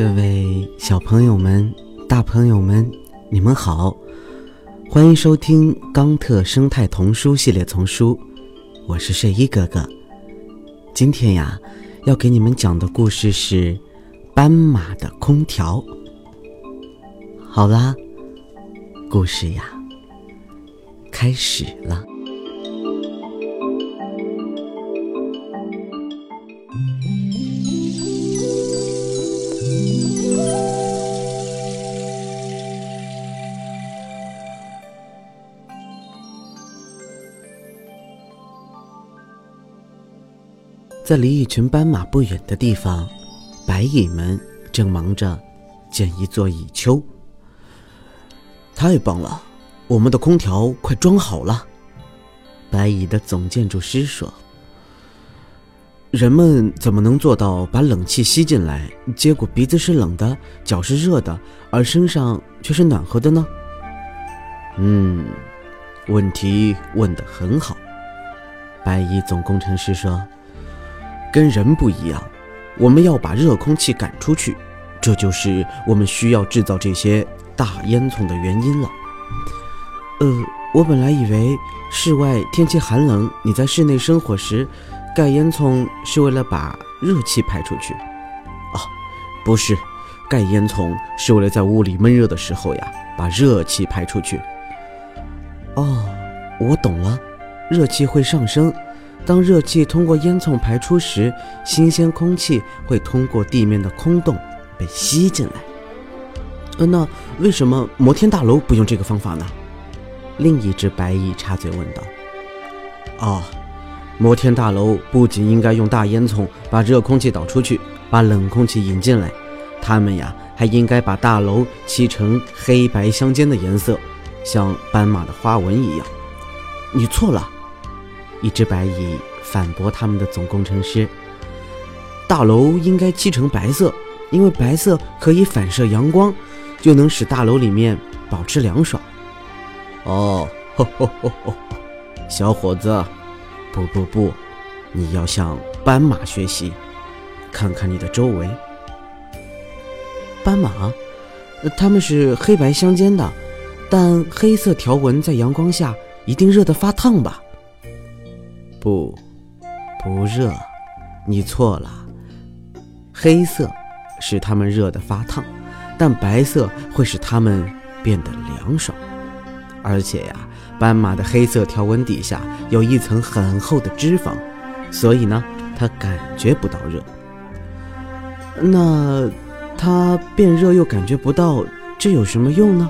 各位小朋友们、大朋友们，你们好，欢迎收听《冈特生态童书系列丛书》，我是睡衣哥哥。今天呀，要给你们讲的故事是《斑马的空调》。好啦，故事呀，开始了。在离一群斑马不远的地方，白蚁们正忙着建一座蚁丘。太棒了，我们的空调快装好了。白蚁的总建筑师说：“人们怎么能做到把冷气吸进来，结果鼻子是冷的，脚是热的，而身上却是暖和的呢？”嗯，问题问得很好。白蚁总工程师说。跟人不一样，我们要把热空气赶出去，这就是我们需要制造这些大烟囱的原因了。呃，我本来以为室外天气寒冷，你在室内生火时盖烟囱是为了把热气排出去。啊，不是，盖烟囱是为了在屋里闷热的时候呀，把热气排出去。哦，我懂了，热气会上升。当热气通过烟囱排出时，新鲜空气会通过地面的空洞被吸进来。呃，那为什么摩天大楼不用这个方法呢？另一只白蚁插嘴问道。哦，摩天大楼不仅应该用大烟囱把热空气导出去，把冷空气引进来，他们呀还应该把大楼漆成黑白相间的颜色，像斑马的花纹一样。你错了。一只白蚁反驳他们的总工程师：“大楼应该漆成白色，因为白色可以反射阳光，就能使大楼里面保持凉爽。”哦，吼吼吼吼，小伙子，不不不，你要向斑马学习，看看你的周围。斑马，它们是黑白相间的，但黑色条纹在阳光下一定热得发烫吧？不，不热，你错了。黑色使它们热得发烫，但白色会使它们变得凉爽。而且呀，斑马的黑色条纹底下有一层很厚的脂肪，所以呢，它感觉不到热。那它变热又感觉不到，这有什么用呢？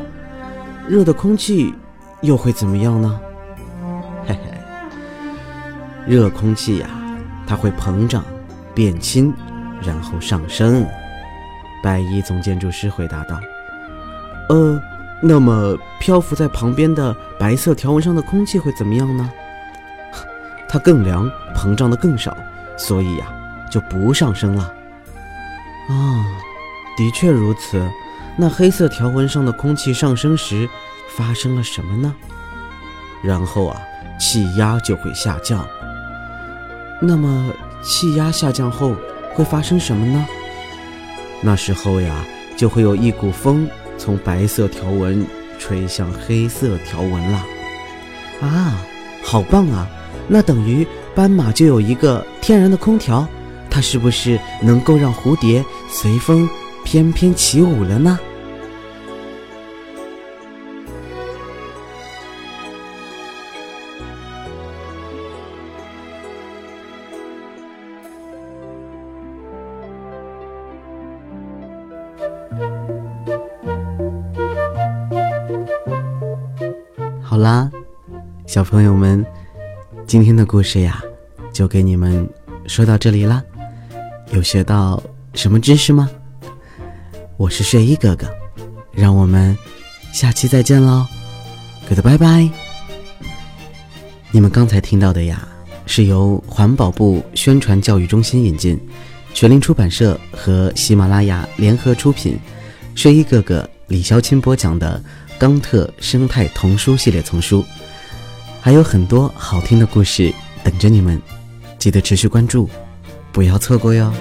热的空气又会怎么样呢？热空气呀，它会膨胀、变轻，然后上升。白衣总建筑师回答道：“呃，那么漂浮在旁边的白色条纹上的空气会怎么样呢？它更凉，膨胀的更少，所以呀，就不上升了。”啊，的确如此。那黑色条纹上的空气上升时，发生了什么呢？然后啊，气压就会下降。那么气压下降后会发生什么呢？那时候呀，就会有一股风从白色条纹吹向黑色条纹了。啊，好棒啊！那等于斑马就有一个天然的空调，它是不是能够让蝴蝶随风翩翩起舞了呢？啦，小朋友们，今天的故事呀，就给你们说到这里啦。有学到什么知识吗？我是睡衣哥哥，让我们下期再见喽，good 拜拜。你们刚才听到的呀，是由环保部宣传教育中心引进，全林出版社和喜马拉雅联合出品，睡衣哥哥李潇钦播讲的。冈特生态童书系列丛书，还有很多好听的故事等着你们，记得持续关注，不要错过哟。